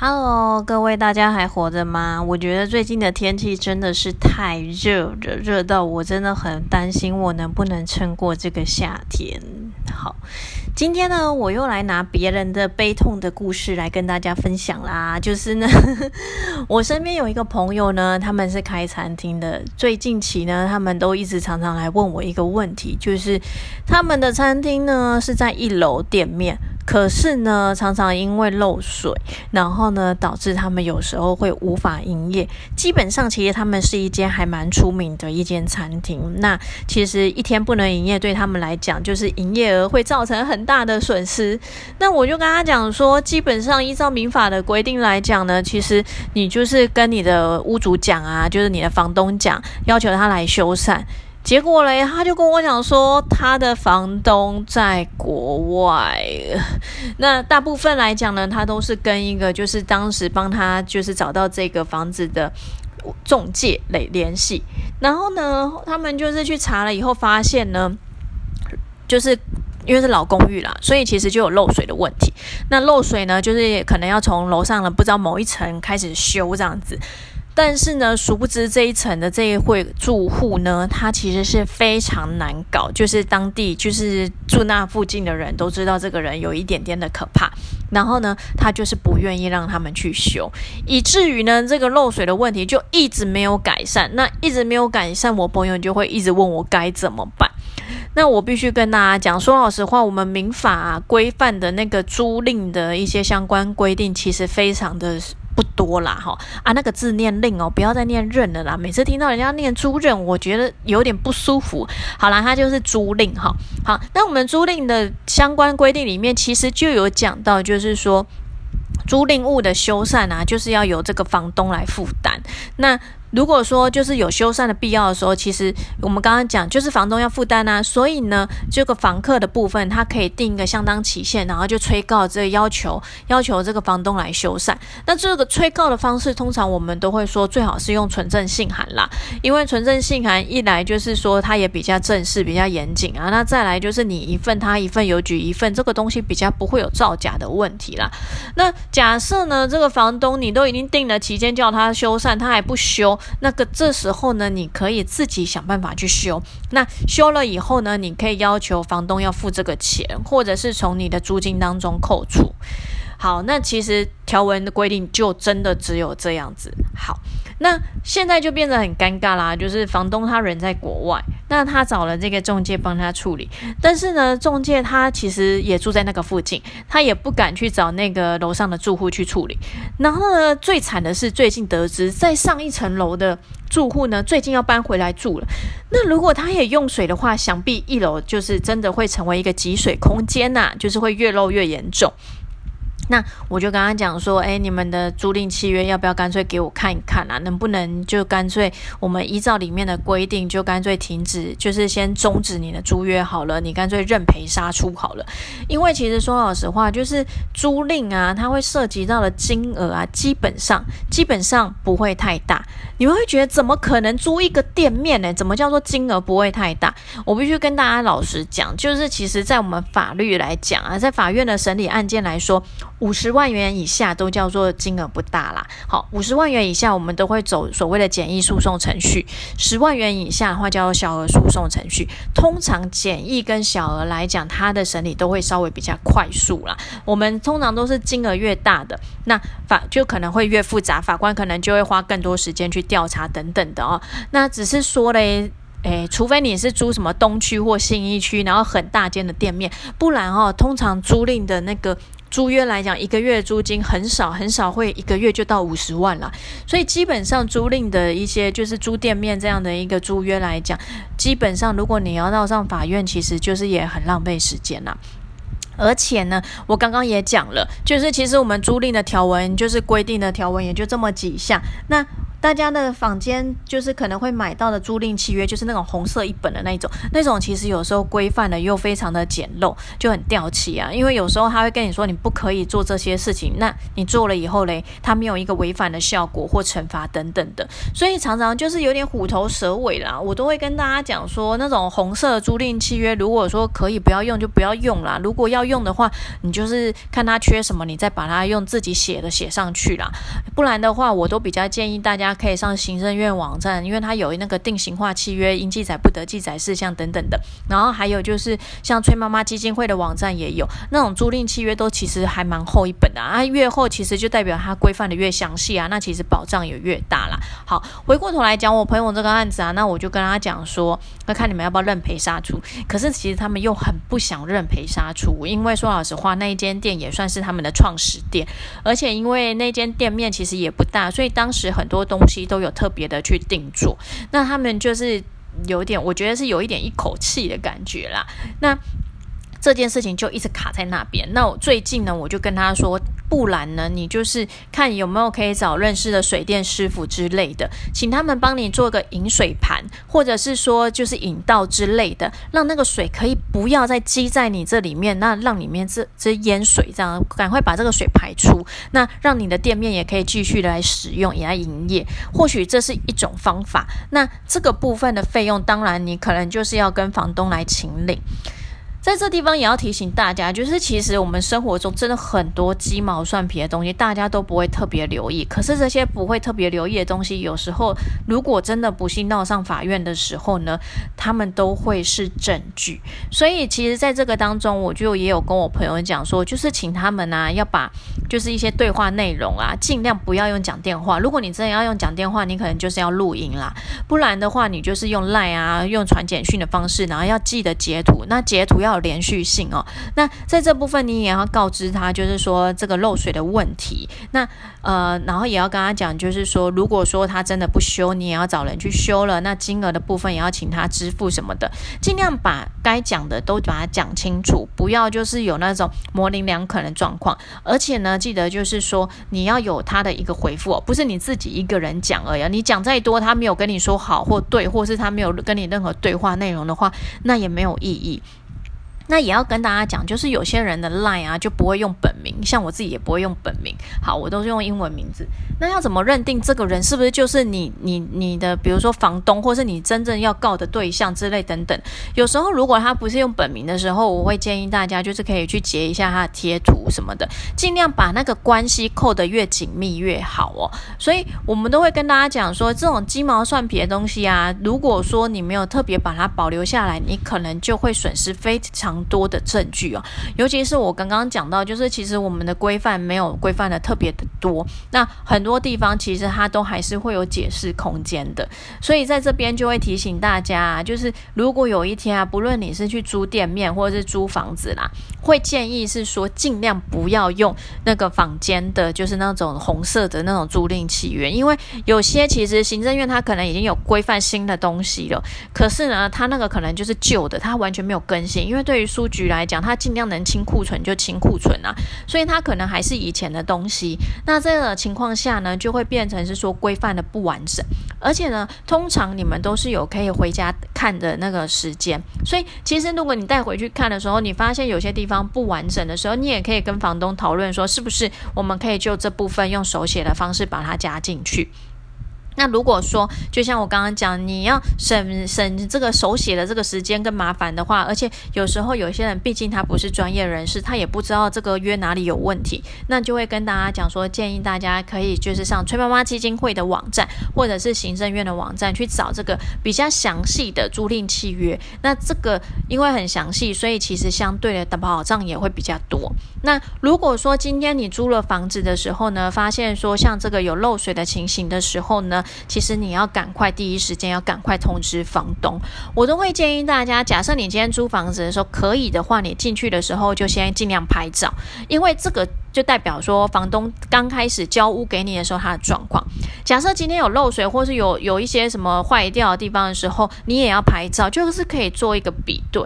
Hello，各位大家还活着吗？我觉得最近的天气真的是太热了，热到我真的很担心我能不能撑过这个夏天。好，今天呢，我又来拿别人的悲痛的故事来跟大家分享啦。就是呢，我身边有一个朋友呢，他们是开餐厅的，最近期呢，他们都一直常常来问我一个问题，就是他们的餐厅呢是在一楼店面。可是呢，常常因为漏水，然后呢，导致他们有时候会无法营业。基本上，其实他们是一间还蛮出名的一间餐厅。那其实一天不能营业，对他们来讲就是营业额会造成很大的损失。那我就跟他讲说，基本上依照民法的规定来讲呢，其实你就是跟你的屋主讲啊，就是你的房东讲，要求他来修缮。结果嘞，他就跟我讲说，他的房东在国外。那大部分来讲呢，他都是跟一个就是当时帮他就是找到这个房子的中介来联系。然后呢，他们就是去查了以后，发现呢，就是因为是老公寓啦，所以其实就有漏水的问题。那漏水呢，就是可能要从楼上的不知道某一层开始修这样子。但是呢，殊不知这一层的这一户住户呢，他其实是非常难搞，就是当地就是住那附近的人都知道这个人有一点点的可怕。然后呢，他就是不愿意让他们去修，以至于呢，这个漏水的问题就一直没有改善。那一直没有改善，我朋友就会一直问我该怎么办。那我必须跟大家讲，说老实话，我们民法规范的那个租赁的一些相关规定，其实非常的。不多啦，哈啊，那个字念令哦，不要再念任了啦。每次听到人家念租赁，我觉得有点不舒服。好啦，它就是租赁哈。好，那我们租赁的相关规定里面，其实就有讲到，就是说租赁物的修缮啊，就是要由这个房东来负担。那如果说就是有修缮的必要的时候，其实我们刚刚讲就是房东要负担啊，所以呢，这个房客的部分他可以定一个相当期限，然后就催告这个要求，要求这个房东来修缮。那这个催告的方式，通常我们都会说最好是用纯正信函啦，因为纯正信函一来就是说它也比较正式、比较严谨啊，那再来就是你一份他一份，邮局一份，这个东西比较不会有造假的问题啦。那假设呢，这个房东你都已经定了期间叫他修缮，他还不修。那个这时候呢，你可以自己想办法去修。那修了以后呢，你可以要求房东要付这个钱，或者是从你的租金当中扣除。好，那其实条文的规定就真的只有这样子。好，那现在就变得很尴尬啦，就是房东他人在国外，那他找了这个中介帮他处理，但是呢，中介他其实也住在那个附近，他也不敢去找那个楼上的住户去处理。然后呢，最惨的是最近得知，在上一层楼的住户呢，最近要搬回来住了。那如果他也用水的话，想必一楼就是真的会成为一个积水空间呐，就是会越漏越严重。那我就跟他讲说，哎，你们的租赁契约要不要干脆给我看一看啊？能不能就干脆我们依照里面的规定，就干脆停止，就是先终止你的租约好了，你干脆认赔杀出好了。因为其实说老实话，就是租赁啊，它会涉及到的金额啊，基本上基本上不会太大。你们会觉得怎么可能租一个店面呢？怎么叫做金额不会太大？我必须跟大家老实讲，就是其实在我们法律来讲啊，在法院的审理案件来说。五十万元以下都叫做金额不大啦。好，五十万元以下我们都会走所谓的简易诉讼程序。十万元以下的话叫做小额诉讼程序。通常简易跟小额来讲，它的审理都会稍微比较快速啦。我们通常都是金额越大的，那法就可能会越复杂，法官可能就会花更多时间去调查等等的哦。那只是说嘞，诶，除非你是租什么东区或信义区，然后很大间的店面，不然哦，通常租赁的那个。租约来讲，一个月租金很少很少会一个月就到五十万了，所以基本上租赁的一些就是租店面这样的一个租约来讲，基本上如果你要闹上法院，其实就是也很浪费时间啦。而且呢，我刚刚也讲了，就是其实我们租赁的条文就是规定的条文也就这么几项，那。大家的房间就是可能会买到的租赁契约，就是那种红色一本的那种，那种其实有时候规范的又非常的简陋，就很掉漆啊。因为有时候他会跟你说你不可以做这些事情，那你做了以后嘞，他没有一个违反的效果或惩罚等等的，所以常常就是有点虎头蛇尾啦。我都会跟大家讲说，那种红色租赁契约，如果说可以不要用就不要用啦。如果要用的话，你就是看他缺什么，你再把它用自己写的写上去啦。不然的话，我都比较建议大家可以上行政院网站，因为它有那个定型化契约应记载不得记载事项等等的。然后还有就是像崔妈妈基金会的网站也有那种租赁契约，都其实还蛮厚一本的啊。越厚其实就代表它规范的越详细啊，那其实保障也越大啦。好，回过头来讲我朋友这个案子啊，那我就跟他讲说，那看你们要不要认赔杀出。可是其实他们又很不想认赔杀出，因为说老实话，那一间店也算是他们的创始店，而且因为那间店面其实也不大，所以当时很多东东西都有特别的去定做。那他们就是有点，我觉得是有一点一口气的感觉啦。那这件事情就一直卡在那边。那我最近呢，我就跟他说。不然呢，你就是看有没有可以找认识的水电师傅之类的，请他们帮你做个引水盘，或者是说就是引道之类的，让那个水可以不要再积在你这里面，那让里面这这淹水，这样赶快把这个水排出，那让你的店面也可以继续来使用，也来营业。或许这是一种方法。那这个部分的费用，当然你可能就是要跟房东来请领。在这地方也要提醒大家，就是其实我们生活中真的很多鸡毛蒜皮的东西，大家都不会特别留意。可是这些不会特别留意的东西，有时候如果真的不幸闹上法院的时候呢，他们都会是证据。所以其实在这个当中，我就也有跟我朋友讲说，就是请他们啊要把就是一些对话内容啊，尽量不要用讲电话。如果你真的要用讲电话，你可能就是要录音啦，不然的话你就是用赖啊，用传简讯的方式，然后要记得截图，那截图要。要连续性哦，那在这部分你也要告知他，就是说这个漏水的问题。那呃，然后也要跟他讲，就是说如果说他真的不修，你也要找人去修了。那金额的部分也要请他支付什么的，尽量把该讲的都把它讲清楚，不要就是有那种模棱两可的状况。而且呢，记得就是说你要有他的一个回复哦，不是你自己一个人讲而已。你讲再多，他没有跟你说好或对，或是他没有跟你任何对话内容的话，那也没有意义。那也要跟大家讲，就是有些人的 line 啊就不会用本名，像我自己也不会用本名。好，我都是用英文名字。那要怎么认定这个人是不是就是你、你、你的，比如说房东，或是你真正要告的对象之类等等？有时候如果他不是用本名的时候，我会建议大家就是可以去截一下他的贴图什么的，尽量把那个关系扣得越紧密越好哦。所以我们都会跟大家讲说，这种鸡毛蒜皮的东西啊，如果说你没有特别把它保留下来，你可能就会损失非常。多的证据哦，尤其是我刚刚讲到，就是其实我们的规范没有规范的特别的多，那很多地方其实它都还是会有解释空间的，所以在这边就会提醒大家，啊就是如果有一天啊，不论你是去租店面或者是租房子啦，会建议是说尽量不要用那个房间的，就是那种红色的那种租赁契约，因为有些其实行政院它可能已经有规范新的东西了，可是呢，它那个可能就是旧的，它完全没有更新，因为对于书局来讲，它尽量能清库存就清库存啊，所以它可能还是以前的东西。那这个情况下呢，就会变成是说规范的不完整，而且呢，通常你们都是有可以回家看的那个时间，所以其实如果你带回去看的时候，你发现有些地方不完整的时候，你也可以跟房东讨论说，是不是我们可以就这部分用手写的方式把它加进去。那如果说，就像我刚刚讲，你要省省这个手写的这个时间跟麻烦的话，而且有时候有些人毕竟他不是专业人士，他也不知道这个约哪里有问题，那就会跟大家讲说，建议大家可以就是上崔妈妈基金会的网站，或者是行政院的网站去找这个比较详细的租赁契约。那这个因为很详细，所以其实相对的保障也会比较多。那如果说今天你租了房子的时候呢，发现说像这个有漏水的情形的时候呢，其实你要赶快第一时间要赶快通知房东。我都会建议大家，假设你今天租房子的时候可以的话，你进去的时候就先尽量拍照，因为这个就代表说房东刚开始交屋给你的时候他的状况。假设今天有漏水或是有有一些什么坏掉的地方的时候，你也要拍照，就是可以做一个比对。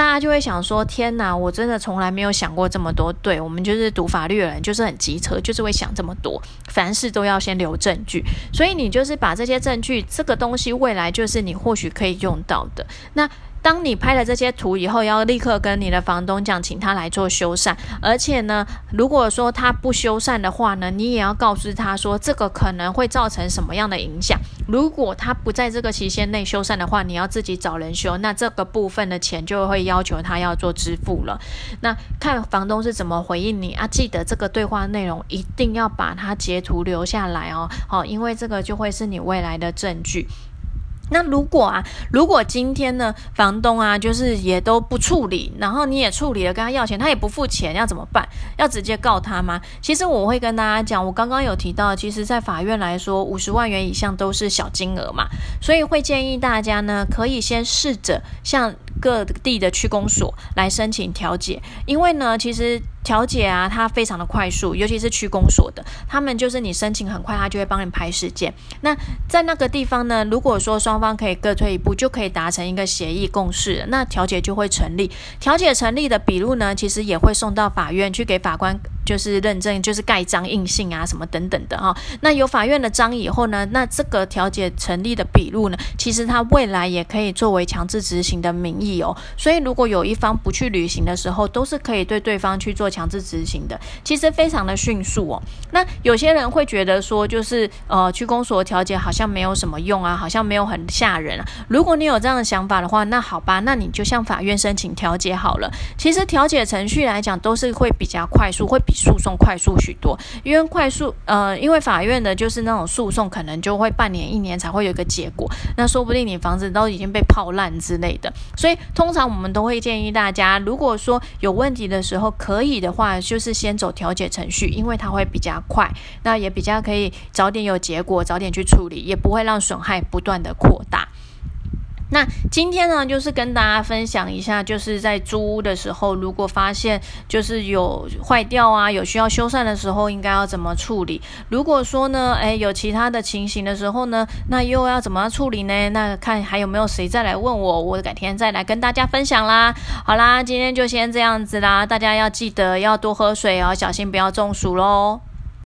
大家就会想说：天哪，我真的从来没有想过这么多。对我们就是读法律的人，就是很机车，就是会想这么多，凡事都要先留证据。所以你就是把这些证据，这个东西未来就是你或许可以用到的。那。当你拍了这些图以后，要立刻跟你的房东讲，请他来做修缮。而且呢，如果说他不修缮的话呢，你也要告诉他说，这个可能会造成什么样的影响。如果他不在这个期限内修缮的话，你要自己找人修，那这个部分的钱就会要求他要做支付了。那看房东是怎么回应你啊？记得这个对话内容一定要把它截图留下来哦，好，因为这个就会是你未来的证据。那如果啊，如果今天呢，房东啊，就是也都不处理，然后你也处理了，跟他要钱，他也不付钱，要怎么办？要直接告他吗？其实我会跟大家讲，我刚刚有提到，其实在法院来说，五十万元以上都是小金额嘛，所以会建议大家呢，可以先试着向各地的区公所来申请调解，因为呢，其实。调解啊，它非常的快速，尤其是区公所的，他们就是你申请很快，他就会帮你排时间。那在那个地方呢，如果说双方可以各退一步，就可以达成一个协议共识，那调解就会成立。调解成立的笔录呢，其实也会送到法院去给法官。就是认证，就是盖章印信啊，什么等等的哈。那有法院的章以后呢，那这个调解成立的笔录呢，其实它未来也可以作为强制执行的名义哦。所以如果有一方不去履行的时候，都是可以对对方去做强制执行的。其实非常的迅速哦。那有些人会觉得说，就是呃，去公所调解好像没有什么用啊，好像没有很吓人啊。如果你有这样的想法的话，那好吧，那你就向法院申请调解好了。其实调解程序来讲，都是会比较快速，会比。诉讼快速许多，因为快速，呃，因为法院的就是那种诉讼，可能就会半年、一年才会有一个结果，那说不定你房子都已经被泡烂之类的，所以通常我们都会建议大家，如果说有问题的时候，可以的话，就是先走调解程序，因为它会比较快，那也比较可以早点有结果，早点去处理，也不会让损害不断的扩大。那今天呢，就是跟大家分享一下，就是在租屋的时候，如果发现就是有坏掉啊，有需要修缮的时候，应该要怎么处理？如果说呢，诶，有其他的情形的时候呢，那又要怎么处理呢？那看还有没有谁再来问我，我改天再来跟大家分享啦。好啦，今天就先这样子啦，大家要记得要多喝水哦，小心不要中暑喽。